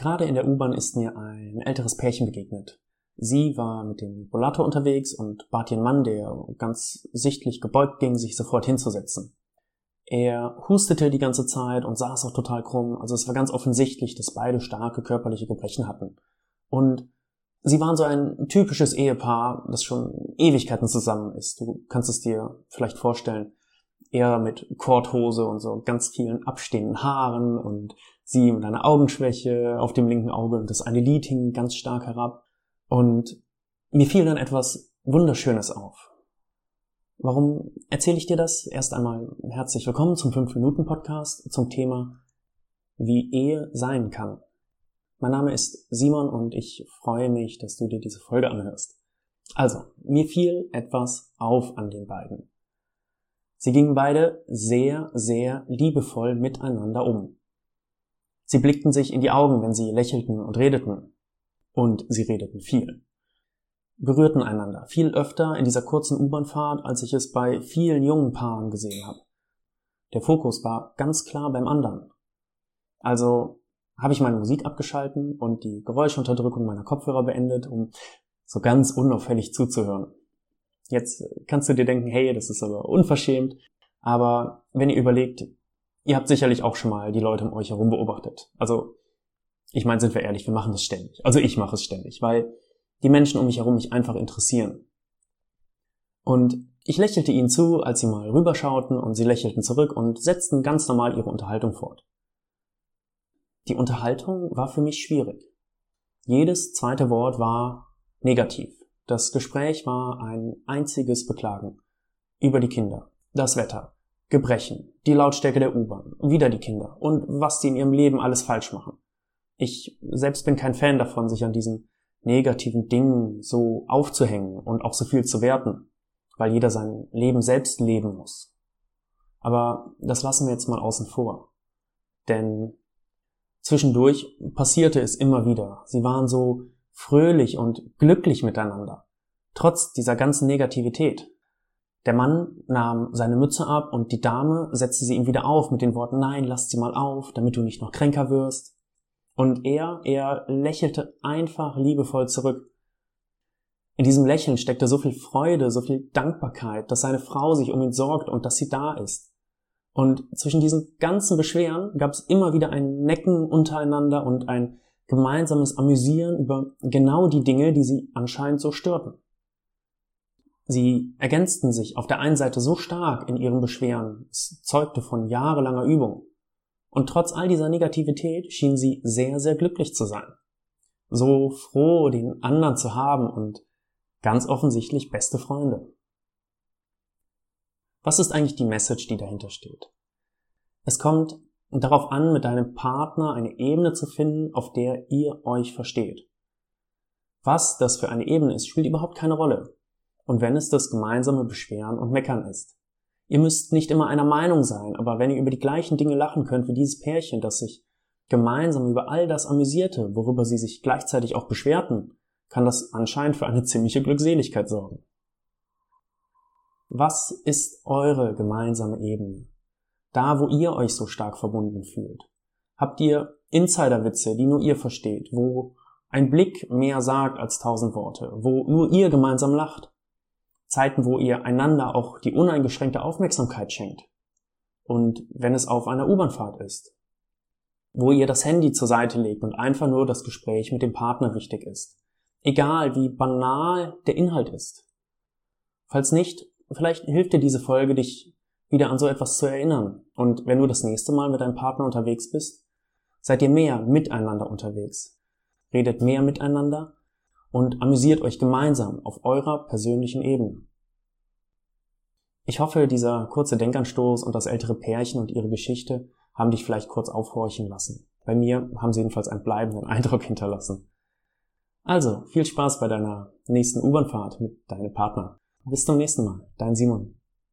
Gerade in der U-Bahn ist mir ein älteres Pärchen begegnet. Sie war mit dem Rollator unterwegs und bat ihren Mann, der ganz sichtlich gebeugt ging, sich sofort hinzusetzen. Er hustete die ganze Zeit und saß auch total krumm, also es war ganz offensichtlich, dass beide starke körperliche Gebrechen hatten. Und sie waren so ein typisches Ehepaar, das schon Ewigkeiten zusammen ist. Du kannst es dir vielleicht vorstellen. Er mit Korthose und so ganz vielen abstehenden Haaren und sie mit einer Augenschwäche auf dem linken Auge und das eine Lid hing ganz stark herab. Und mir fiel dann etwas Wunderschönes auf. Warum erzähle ich dir das? Erst einmal herzlich willkommen zum 5-Minuten-Podcast zum Thema, wie Ehe sein kann. Mein Name ist Simon und ich freue mich, dass du dir diese Folge anhörst. Also, mir fiel etwas auf an den beiden. Sie gingen beide sehr, sehr liebevoll miteinander um. Sie blickten sich in die Augen, wenn sie lächelten und redeten. Und sie redeten viel. Berührten einander viel öfter in dieser kurzen U-Bahnfahrt, als ich es bei vielen jungen Paaren gesehen habe. Der Fokus war ganz klar beim anderen. Also habe ich meine Musik abgeschalten und die Geräuschunterdrückung meiner Kopfhörer beendet, um so ganz unauffällig zuzuhören. Jetzt kannst du dir denken, hey, das ist aber unverschämt. Aber wenn ihr überlegt, Ihr habt sicherlich auch schon mal die Leute um euch herum beobachtet. Also, ich meine, sind wir ehrlich, wir machen das ständig. Also ich mache es ständig, weil die Menschen um mich herum mich einfach interessieren. Und ich lächelte ihnen zu, als sie mal rüberschauten und sie lächelten zurück und setzten ganz normal ihre Unterhaltung fort. Die Unterhaltung war für mich schwierig. Jedes zweite Wort war negativ. Das Gespräch war ein einziges Beklagen über die Kinder, das Wetter, Gebrechen, die Lautstärke der U-Bahn, wieder die Kinder und was sie in ihrem Leben alles falsch machen. Ich selbst bin kein Fan davon, sich an diesen negativen Dingen so aufzuhängen und auch so viel zu werten, weil jeder sein Leben selbst leben muss. Aber das lassen wir jetzt mal außen vor. Denn zwischendurch passierte es immer wieder. Sie waren so fröhlich und glücklich miteinander, trotz dieser ganzen Negativität. Der Mann nahm seine Mütze ab und die Dame setzte sie ihm wieder auf mit den Worten, nein, lass sie mal auf, damit du nicht noch kränker wirst. Und er, er lächelte einfach liebevoll zurück. In diesem Lächeln steckte so viel Freude, so viel Dankbarkeit, dass seine Frau sich um ihn sorgt und dass sie da ist. Und zwischen diesen ganzen Beschweren gab es immer wieder ein Necken untereinander und ein gemeinsames Amüsieren über genau die Dinge, die sie anscheinend so störten. Sie ergänzten sich auf der einen Seite so stark in ihren Beschweren, es zeugte von jahrelanger Übung. Und trotz all dieser Negativität schien sie sehr, sehr glücklich zu sein. So froh, den anderen zu haben und ganz offensichtlich beste Freunde. Was ist eigentlich die Message, die dahinter steht? Es kommt darauf an, mit deinem Partner eine Ebene zu finden, auf der ihr euch versteht. Was das für eine Ebene ist, spielt überhaupt keine Rolle und wenn es das gemeinsame Beschweren und Meckern ist. Ihr müsst nicht immer einer Meinung sein, aber wenn ihr über die gleichen Dinge lachen könnt wie dieses Pärchen, das sich gemeinsam über all das amüsierte, worüber sie sich gleichzeitig auch beschwerten, kann das anscheinend für eine ziemliche Glückseligkeit sorgen. Was ist eure gemeinsame Ebene? Da, wo ihr euch so stark verbunden fühlt. Habt ihr Insiderwitze, die nur ihr versteht, wo ein Blick mehr sagt als tausend Worte, wo nur ihr gemeinsam lacht? Zeiten, wo ihr einander auch die uneingeschränkte Aufmerksamkeit schenkt. Und wenn es auf einer U-Bahnfahrt ist, wo ihr das Handy zur Seite legt und einfach nur das Gespräch mit dem Partner wichtig ist. Egal wie banal der Inhalt ist. Falls nicht, vielleicht hilft dir diese Folge, dich wieder an so etwas zu erinnern. Und wenn du das nächste Mal mit deinem Partner unterwegs bist, seid ihr mehr miteinander unterwegs. Redet mehr miteinander und amüsiert euch gemeinsam auf eurer persönlichen Ebene. Ich hoffe, dieser kurze Denkanstoß und das ältere Pärchen und ihre Geschichte haben dich vielleicht kurz aufhorchen lassen. Bei mir haben sie jedenfalls einen bleibenden Eindruck hinterlassen. Also, viel Spaß bei deiner nächsten U-Bahn-Fahrt mit deinem Partner. Bis zum nächsten Mal, dein Simon.